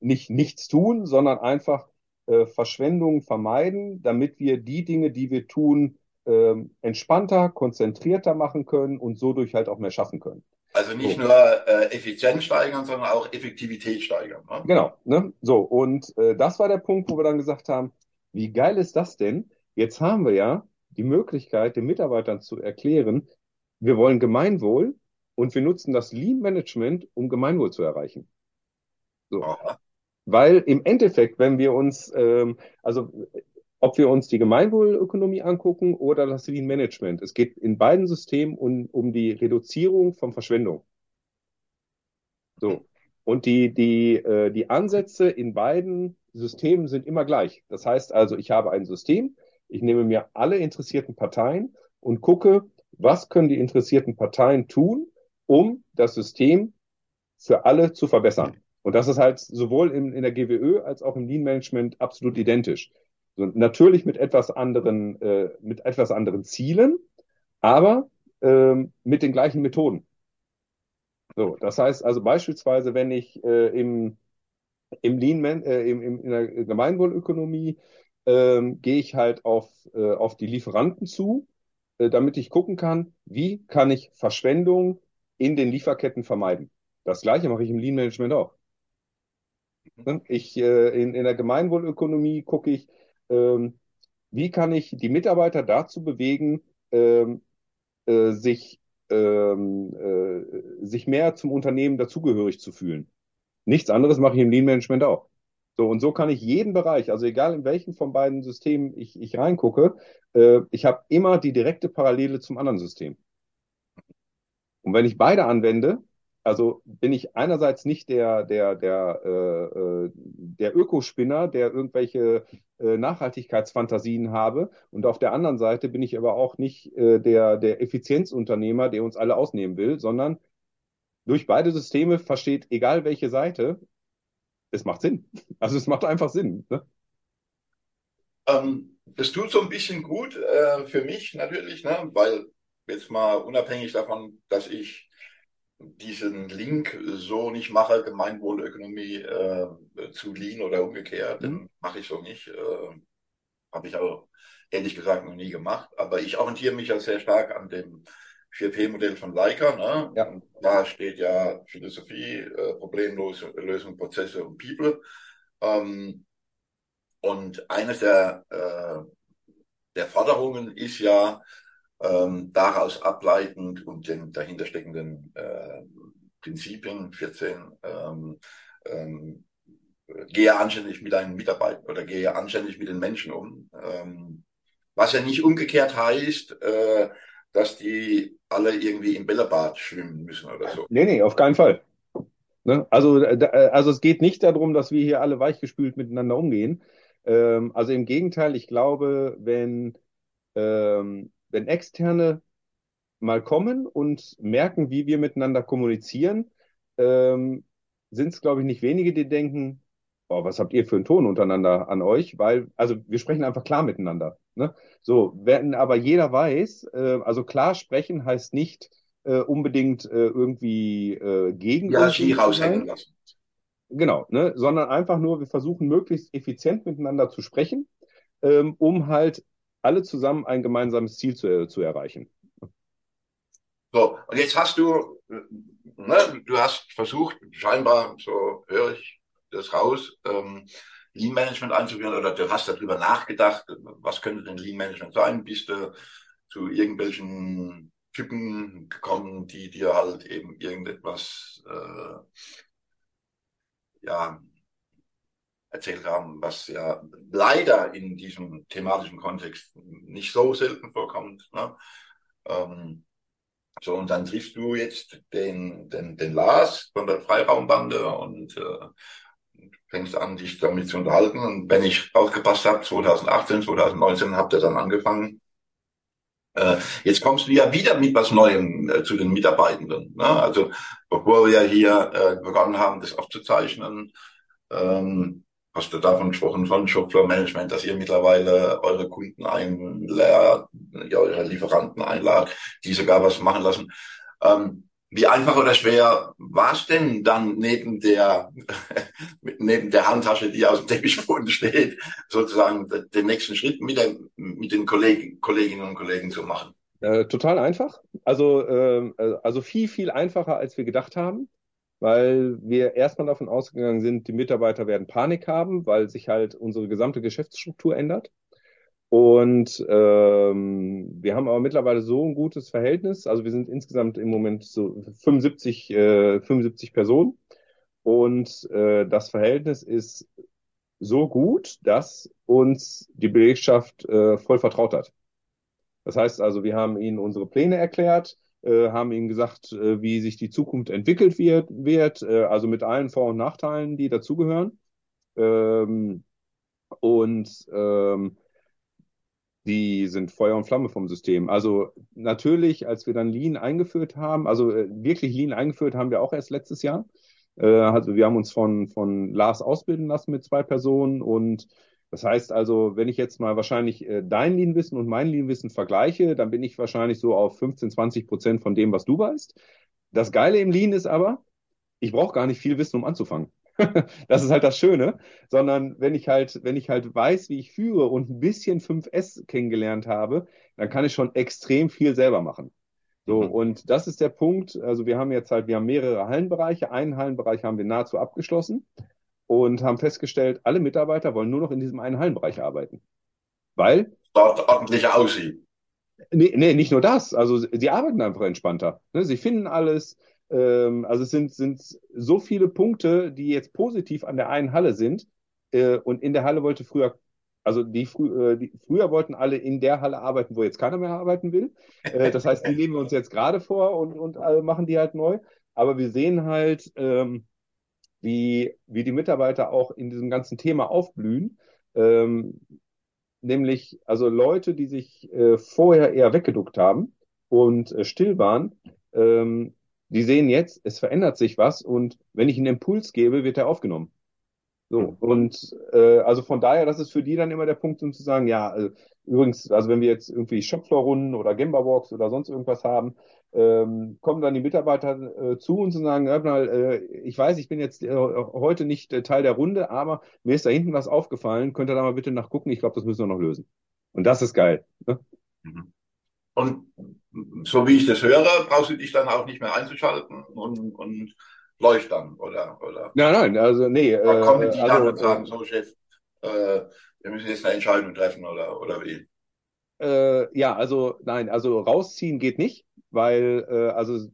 nicht nichts tun, sondern einfach äh, Verschwendung vermeiden, damit wir die Dinge, die wir tun, äh, entspannter, konzentrierter machen können und so durch halt auch mehr schaffen können. Also nicht so. nur äh, Effizienz steigern, sondern auch Effektivität steigern. Ne? Genau. Ne? So, und äh, das war der Punkt, wo wir dann gesagt haben, wie geil ist das denn? Jetzt haben wir ja die Möglichkeit, den Mitarbeitern zu erklären, wir wollen Gemeinwohl und wir nutzen das Lean Management, um Gemeinwohl zu erreichen. So. Weil im Endeffekt, wenn wir uns, ähm, also ob wir uns die Gemeinwohlökonomie angucken oder das Lean Management. Es geht in beiden Systemen um, um die Reduzierung von Verschwendung. So. Und die, die, äh, die Ansätze in beiden Systemen sind immer gleich. Das heißt also, ich habe ein System, ich nehme mir alle interessierten Parteien und gucke, was können die interessierten Parteien tun, um das System für alle zu verbessern. Und das ist halt sowohl in, in der GWÖ als auch im Lean Management absolut identisch. So, natürlich mit etwas anderen, äh, mit etwas anderen Zielen, aber ähm, mit den gleichen Methoden. So, das heißt also beispielsweise, wenn ich äh, im, im Lean, äh, im, im, in der Gemeinwohlökonomie ähm, gehe ich halt auf, äh, auf die Lieferanten zu, äh, damit ich gucken kann, wie kann ich Verschwendung in den Lieferketten vermeiden. Das gleiche mache ich im Lean Management auch. Mhm. Ich, äh, in, in der Gemeinwohlökonomie gucke ich, ähm, wie kann ich die Mitarbeiter dazu bewegen, ähm, äh, sich, ähm, äh, sich mehr zum Unternehmen dazugehörig zu fühlen. Nichts anderes mache ich im Lean Management auch. So, und so kann ich jeden Bereich, also egal in welchen von beiden Systemen ich, ich reingucke, äh, ich habe immer die direkte Parallele zum anderen System. Und wenn ich beide anwende, also bin ich einerseits nicht der, der, der, äh, äh, der Ökospinner, der irgendwelche äh, Nachhaltigkeitsfantasien habe. Und auf der anderen Seite bin ich aber auch nicht äh, der, der Effizienzunternehmer, der uns alle ausnehmen will, sondern durch beide Systeme versteht, egal welche Seite, es macht Sinn. <laughs> Also es macht einfach Sinn. Ne? Ähm, das tut so ein bisschen gut äh, für mich natürlich, ne? weil jetzt mal unabhängig davon, dass ich diesen Link so nicht mache, Gemeinwohlökonomie äh, zu Lean oder umgekehrt, mhm. mache ich so nicht. Äh, Habe ich auch ehrlich gesagt noch nie gemacht. Aber ich orientiere mich ja sehr stark an dem 4P-Modell von Leica. Ne? Ja. Da steht ja Philosophie, äh, Problemlösung, Prozesse und People. Ähm, und eines der äh, der Forderungen ist ja ähm, daraus ableitend und den dahinter steckenden äh, Prinzipien 14 ähm, ähm, gehe anständig mit deinen Mitarbeitern oder gehe anständig mit den Menschen um. Ähm, was ja nicht umgekehrt heißt, äh, dass die alle irgendwie im Bällebad schwimmen müssen oder so. Nee, nee, auf keinen Fall. Ne? Also, äh, also es geht nicht darum, dass wir hier alle weichgespült miteinander umgehen. Ähm, also im Gegenteil, ich glaube, wenn, ähm, wenn Externe mal kommen und merken, wie wir miteinander kommunizieren, ähm, sind es, glaube ich, nicht wenige, die denken, oh, was habt ihr für einen Ton untereinander an euch? Weil, also wir sprechen einfach klar miteinander. Ne? So, wenn aber jeder weiß, äh, also klar sprechen heißt nicht äh, unbedingt äh, irgendwie äh, gegen Ja, sein. raushängen lassen. Genau, ne? sondern einfach nur, wir versuchen möglichst effizient miteinander zu sprechen, ähm, um halt alle zusammen ein gemeinsames Ziel zu, äh, zu erreichen. So, und jetzt hast du, ne, du hast versucht, scheinbar, so höre ich das raus, ähm, Lean Management einzuführen oder du hast darüber nachgedacht, was könnte denn Lean Management sein? Bist du zu irgendwelchen Typen gekommen, die dir halt eben irgendetwas äh, ja, erzählt haben, was ja leider in diesem thematischen Kontext nicht so selten vorkommt. Ne? Ähm, so, und dann triffst du jetzt den, den, den Lars von der Freiraumbande und äh, fängst an, dich damit zu unterhalten. Und wenn ich aufgepasst habe, 2018, 2019 habt ihr dann angefangen. Äh, jetzt kommst du ja wieder mit was Neuem äh, zu den Mitarbeitenden. Ne? Also bevor wir hier äh, begonnen haben, das aufzuzeichnen, ähm, hast du davon gesprochen, von Shopfloor Management, dass ihr mittlerweile eure Kunden einladet, ja, eure Lieferanten einladet, die sogar was machen lassen. Ähm, wie einfach oder schwer war es denn dann neben der, <laughs> neben der Handtasche, die aus dem Teppichboden steht, sozusagen den nächsten Schritt mit, der, mit den Kollegen, Kolleginnen und Kollegen zu machen? Äh, total einfach. Also, ähm, äh, also viel, viel einfacher, als wir gedacht haben, weil wir erstmal davon ausgegangen sind, die Mitarbeiter werden Panik haben, weil sich halt unsere gesamte Geschäftsstruktur ändert. Und ähm, wir haben aber mittlerweile so ein gutes Verhältnis. Also wir sind insgesamt im Moment so 75, äh, 75 Personen. Und äh, das Verhältnis ist so gut, dass uns die Belegschaft äh, voll vertraut hat. Das heißt also, wir haben ihnen unsere Pläne erklärt, äh, haben ihnen gesagt, äh, wie sich die Zukunft entwickelt wird, wird äh, also mit allen Vor- und Nachteilen, die dazugehören. Ähm, und ähm, die sind Feuer und Flamme vom System. Also natürlich, als wir dann Lean eingeführt haben, also äh, wirklich Lean eingeführt haben wir auch erst letztes Jahr. Äh, also wir haben uns von, von Lars ausbilden lassen mit zwei Personen und das heißt also, wenn ich jetzt mal wahrscheinlich äh, dein Lean-Wissen und mein Lean-Wissen vergleiche, dann bin ich wahrscheinlich so auf 15, 20 Prozent von dem, was du weißt. Das Geile im Lean ist aber, ich brauche gar nicht viel Wissen, um anzufangen. <laughs> das ist halt das Schöne, sondern wenn ich halt, wenn ich halt weiß, wie ich führe und ein bisschen 5S kennengelernt habe, dann kann ich schon extrem viel selber machen. So, Mhm. und das ist der Punkt. Also wir haben jetzt halt, wir haben mehrere Hallenbereiche. Einen Hallenbereich haben wir nahezu abgeschlossen und haben festgestellt, alle Mitarbeiter wollen nur noch in diesem einen Hallenbereich arbeiten. Weil, Dort ordentlich aussieht. nee, nee, nicht nur das, also sie arbeiten einfach entspannter. Ne? Sie finden alles. Ähm, also es sind, sind so viele Punkte, die jetzt positiv an der einen Halle sind. Äh, und in der Halle wollte früher, also die, frü äh, die früher wollten alle in der Halle arbeiten, wo jetzt keiner mehr arbeiten will. Äh, das heißt, die <laughs> nehmen wir uns jetzt gerade vor und, und äh, machen die halt neu. Aber wir sehen halt, ähm, wie, wie die Mitarbeiter auch in diesem ganzen Thema aufblühen. Ähm, nämlich also Leute, die sich äh, vorher eher weggeduckt haben und äh, still waren, ähm, die sehen jetzt, es verändert sich was und wenn ich einen Impuls gebe, wird er aufgenommen. So, und äh, also von daher, das ist für die dann immer der Punkt, um zu sagen, ja, äh, übrigens, also wenn wir jetzt irgendwie Shopfloor-Runden oder Gemba-Walks oder sonst irgendwas haben, ähm, kommen dann die Mitarbeiter äh, zu uns und sagen, mal, äh, ich weiß, ich bin jetzt äh, heute nicht äh, Teil der Runde, aber mir ist da hinten was aufgefallen, könnt ihr da mal bitte nachgucken, ich glaube, das müssen wir noch lösen. Und das ist geil. Ne? Mhm. Und so wie ich das höre, brauchst du dich dann auch nicht mehr einzuschalten und, und läuft dann, oder? oder Nein, nein, also nee, äh, da kommen die dann also, und sagen, so Chef, äh, wir müssen jetzt eine Entscheidung treffen, oder, oder wie? Äh, ja, also nein, also rausziehen geht nicht, weil äh, also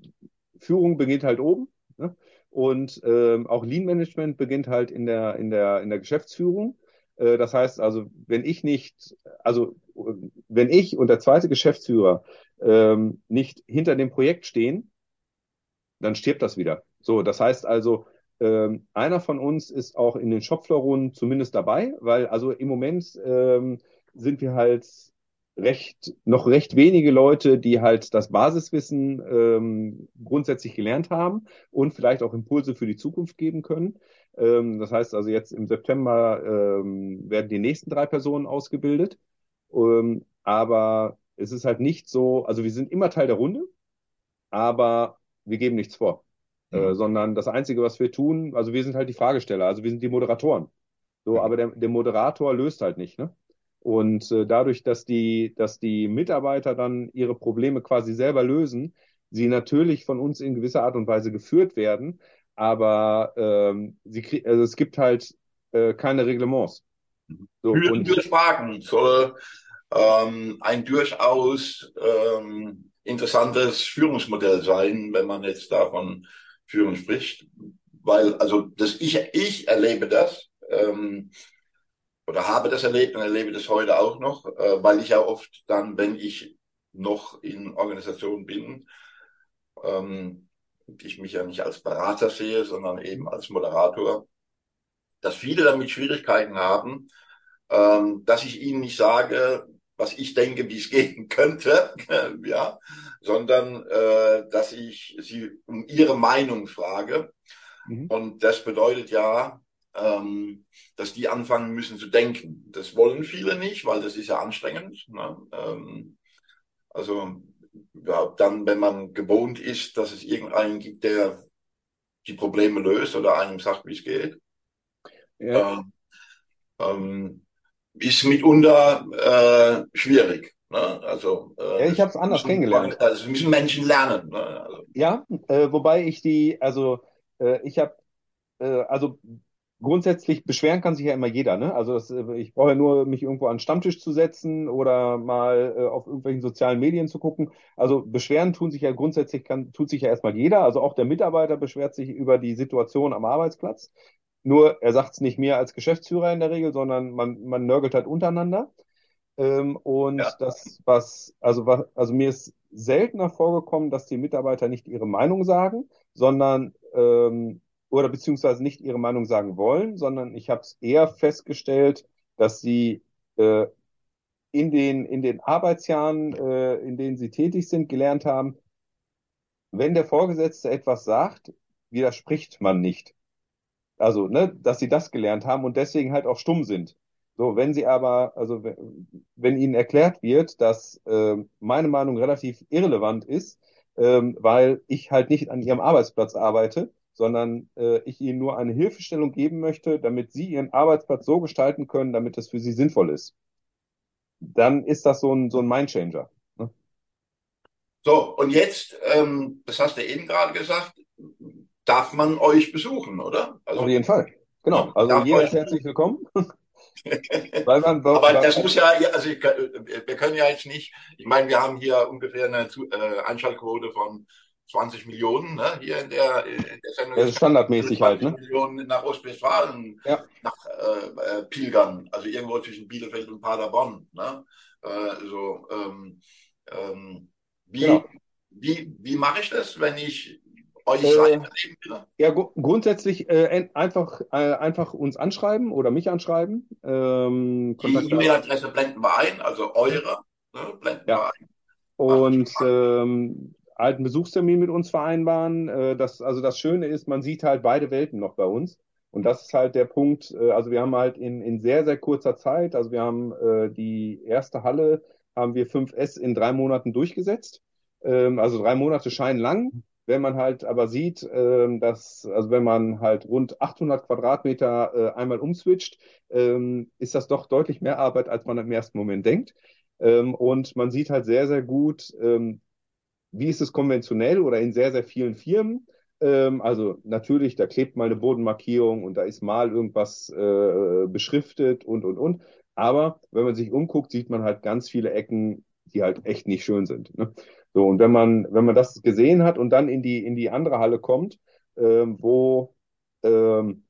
Führung beginnt halt oben ne? und ähm, auch Lean Management beginnt halt in der in der in der Geschäftsführung. Äh, das heißt also, wenn ich nicht, also wenn ich und der zweite Geschäftsführer ähm, nicht hinter dem Projekt stehen, dann stirbt das wieder. So, das heißt also, ähm, einer von uns ist auch in den Shopfloor-Runden zumindest dabei, weil also im Moment ähm, sind wir halt recht, noch recht wenige Leute, die halt das Basiswissen ähm, grundsätzlich gelernt haben und vielleicht auch Impulse für die Zukunft geben können. Ähm, das heißt also jetzt im September ähm, werden die nächsten drei Personen ausgebildet. Ähm, aber es ist halt nicht so, also wir sind immer Teil der Runde, aber wir geben nichts vor. Äh, sondern das Einzige, was wir tun, also wir sind halt die Fragesteller, also wir sind die Moderatoren. So, aber der, der Moderator löst halt nicht, ne? Und äh, dadurch, dass die, dass die Mitarbeiter dann ihre Probleme quasi selber lösen, sie natürlich von uns in gewisser Art und Weise geführt werden, aber ähm, sie krieg, also es gibt halt äh, keine Reglements. So, Führen und durch Fragen soll ähm, ein durchaus ähm, interessantes Führungsmodell sein, wenn man jetzt davon Führen spricht. Weil, also das ich, ich erlebe das. Ähm, oder habe das erlebt und erlebe das heute auch noch, äh, weil ich ja oft dann, wenn ich noch in Organisationen bin, ähm, ich mich ja nicht als Berater sehe, sondern eben als Moderator, dass viele damit Schwierigkeiten haben, ähm, dass ich ihnen nicht sage, was ich denke, wie es <laughs> gehen könnte, <laughs> ja, sondern äh, dass ich sie um ihre Meinung frage. Mhm. Und das bedeutet ja, ähm, dass die anfangen müssen zu denken. Das wollen viele nicht, weil das ist ja anstrengend. Ne? Ähm, also überhaupt dann, wenn man gewohnt ist, dass es irgendeinen gibt, der die Probleme löst oder einem sagt, wie es geht. Ja. Ähm, ähm ist mitunter äh, schwierig. Ne? Also äh, ja, ich habe es anders kennengelernt. Also müssen Menschen lernen. Ne? Also. Ja, äh, wobei ich die, also äh, ich habe, äh, also grundsätzlich beschweren kann sich ja immer jeder, ne? Also das, äh, ich brauche ja nur mich irgendwo an den Stammtisch zu setzen oder mal äh, auf irgendwelchen sozialen Medien zu gucken. Also beschweren tun sich ja grundsätzlich kann, tut sich ja erstmal jeder. Also auch der Mitarbeiter beschwert sich über die Situation am Arbeitsplatz. Nur er sagt es nicht mehr als Geschäftsführer in der Regel, sondern man, man nörgelt halt untereinander. Ähm, und ja. das, was, also was, also mir ist seltener vorgekommen, dass die Mitarbeiter nicht ihre Meinung sagen, sondern ähm, oder beziehungsweise nicht ihre Meinung sagen wollen, sondern ich habe es eher festgestellt, dass sie äh, in den, in den Arbeitsjahren, äh, in denen sie tätig sind, gelernt haben, wenn der Vorgesetzte etwas sagt, widerspricht man nicht. Also, ne, dass sie das gelernt haben und deswegen halt auch stumm sind. So, wenn sie aber, also wenn ihnen erklärt wird, dass äh, meine Meinung relativ irrelevant ist, ähm, weil ich halt nicht an ihrem Arbeitsplatz arbeite, sondern äh, ich ihnen nur eine Hilfestellung geben möchte, damit sie ihren Arbeitsplatz so gestalten können, damit es für sie sinnvoll ist. Dann ist das so ein, so ein Mindchanger. Ne? So, und jetzt, ähm, das hast du eben gerade gesagt, darf man euch besuchen, oder? Also, Auf jeden Fall. Genau. Also jeder ist herzlich willkommen. <laughs> Weil man, Aber das muss ja, also ich, wir können ja jetzt nicht, ich meine, wir haben hier ungefähr eine äh, Einschaltquote von 20 Millionen ne, hier in der, in der Sendung. Das ist standardmäßig halt, ne? Millionen nach Ostwestfalen ja. nach äh, äh, Pilgern, also irgendwo zwischen Bielefeld und Paderborn. Ne? Äh, so, ähm, ähm, wie, genau. wie, wie mache ich das, wenn ich äh, Ja, grundsätzlich äh, einfach, äh, einfach uns anschreiben oder mich anschreiben. Ähm, Die E-Mail-Adresse blenden wir ein, also eure, ne, blenden ja. wir ein. Und ähm, einen Besuchstermin mit uns vereinbaren. Äh, das, also das Schöne ist, man sieht halt beide Welten noch bei uns. Und das ist halt der Punkt, äh, also wir haben halt in, in sehr, sehr kurzer Zeit, also wir haben äh, die erste Halle, haben wir 5S in drei Monaten durchgesetzt. Ähm, also drei Monate scheinen lang. Wenn man halt aber sieht, ähm, dass, also wenn man halt rund 800 Quadratmeter äh, einmal umswitcht, ähm, ist das doch deutlich mehr Arbeit, als man im ersten Moment denkt. Ähm, und man sieht halt sehr, sehr gut, wie ist es konventionell oder in sehr, sehr vielen Firmen? Also natürlich, da klebt mal eine Bodenmarkierung und da ist mal irgendwas äh, beschriftet und, und, und. Aber wenn man sich umguckt, sieht man halt ganz viele Ecken, die halt echt nicht schön sind. Ne? So, und wenn man, wenn man das gesehen hat und dann in die, in die andere Halle kommt, ähm, wo ähm,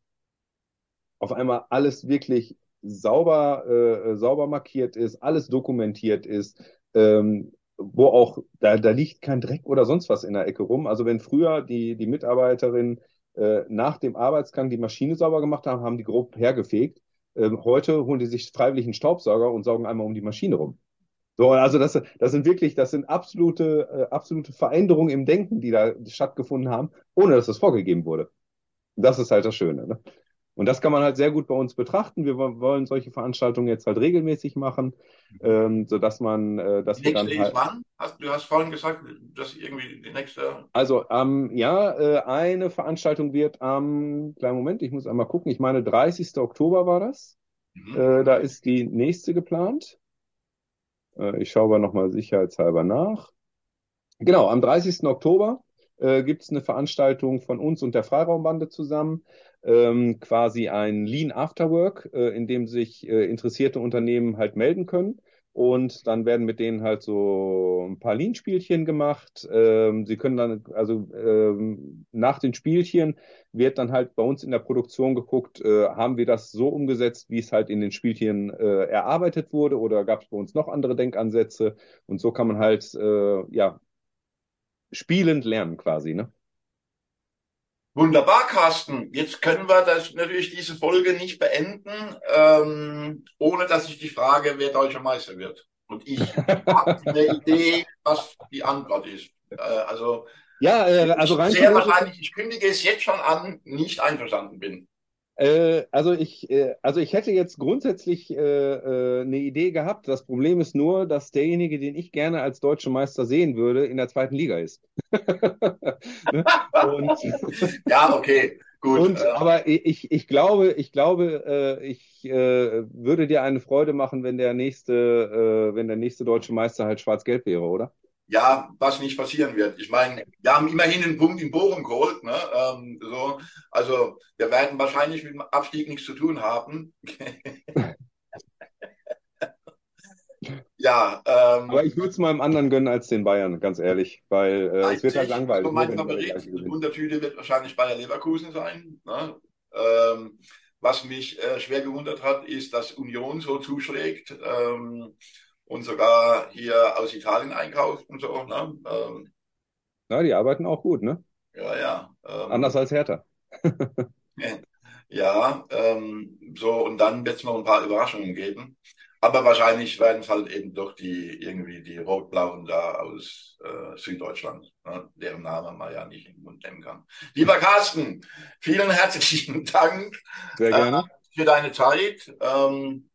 auf einmal alles wirklich sauber, äh, sauber markiert ist, alles dokumentiert ist, ähm, wo auch, da, da liegt kein Dreck oder sonst was in der Ecke rum. Also wenn früher die, die Mitarbeiterin äh, nach dem Arbeitsgang die Maschine sauber gemacht haben, haben die grob hergefegt. Ähm, heute holen die sich freiwillig einen Staubsauger und saugen einmal um die Maschine rum. So, also das, das sind wirklich, das sind absolute, äh, absolute Veränderungen im Denken, die da stattgefunden haben, ohne dass das vorgegeben wurde. Das ist halt das Schöne. Ne? Und das kann man halt sehr gut bei uns betrachten. Wir wollen solche Veranstaltungen jetzt halt regelmäßig machen, ähm, so dass man, äh, nächste dann halt. wann? Hast, du hast vorhin gesagt, dass irgendwie die nächste. Also ähm, ja, äh, eine Veranstaltung wird am, kleinen Moment, ich muss einmal gucken. Ich meine, 30. Oktober war das. Mhm. Äh, da ist die nächste geplant. Äh, ich schaue aber nochmal sicherheitshalber nach. Genau, am 30. Oktober äh, gibt es eine Veranstaltung von uns und der Freiraumbande zusammen, ähm, quasi ein Lean Afterwork, äh, in dem sich äh, interessierte Unternehmen halt melden können. Und dann werden mit denen halt so ein paar Lean-Spielchen gemacht. Ähm, sie können dann, also ähm, nach den Spielchen wird dann halt bei uns in der Produktion geguckt, äh, haben wir das so umgesetzt, wie es halt in den Spielchen äh, erarbeitet wurde, oder gab es bei uns noch andere Denkansätze? Und so kann man halt äh, ja spielend lernen quasi, ne? Wunderbar, Carsten. Jetzt können wir das natürlich diese Folge nicht beenden, ähm, ohne dass ich die Frage, wer deutscher Meister wird. Und ich habe eine <laughs> Idee, was die Antwort ist. Äh, also Ja, äh, also rein sehr wahrscheinlich, ich kündige es jetzt schon an, nicht einverstanden bin. Äh, also ich, äh, also ich hätte jetzt grundsätzlich äh, äh, eine Idee gehabt. Das Problem ist nur, dass derjenige, den ich gerne als deutscher Meister sehen würde, in der zweiten Liga ist. <laughs> ne? Und, Ja, okay, gut. und aber ich, ich glaube, ich glaube, äh, ich äh, würde dir eine Freude machen, wenn der nächste, äh, wenn der nächste deutsche Meister halt schwarz-gelb wäre, oder? Ja, was nicht passieren wird. Ich meine, wir haben immerhin einen Punkt in Bochum geholt. Ne? Ähm, so, also wir werden wahrscheinlich mit dem Abstieg nichts zu tun haben. <laughs> ja, ähm, Aber ich würde es meinem anderen gönnen als den Bayern, ganz ehrlich, weil äh, es wird halt langweilig. Also mein der Favorit. Wundertüte wird wahrscheinlich Bayer Leverkusen sein. Ne? Ähm, was mich äh, schwer gewundert hat, ist, dass Union so zuschlägt ähm, und sogar hier aus Italien einkauft und so. Ne? Ähm, Ja, die arbeiten auch gut, ne? ja, ja. Ähm, Anders als Hertha. <laughs> Ja, ähm, so und dann wird es noch ein paar Überraschungen geben. Aber wahrscheinlich werden es halt eben doch die irgendwie die Rot-Blauen da aus äh, Süddeutschland, ne, deren Name man ja nicht in den Mund nehmen kann. Lieber Carsten, vielen herzlichen <laughs> Dank Sehr gerne. für deine Zeit. Ähm,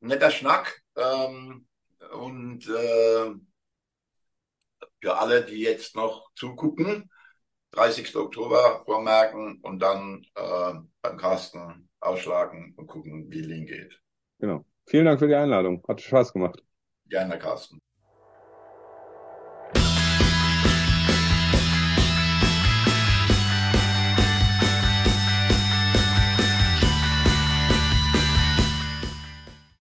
netter Schnack. Ähm, und äh, für alle, die jetzt noch zugucken, 30. Oktober vormerken und dann äh, beim Carsten ausschlagen und gucken, wie Lean geht. Genau. Vielen Dank für die Einladung. Hat Spaß gemacht. Gerne, Carsten.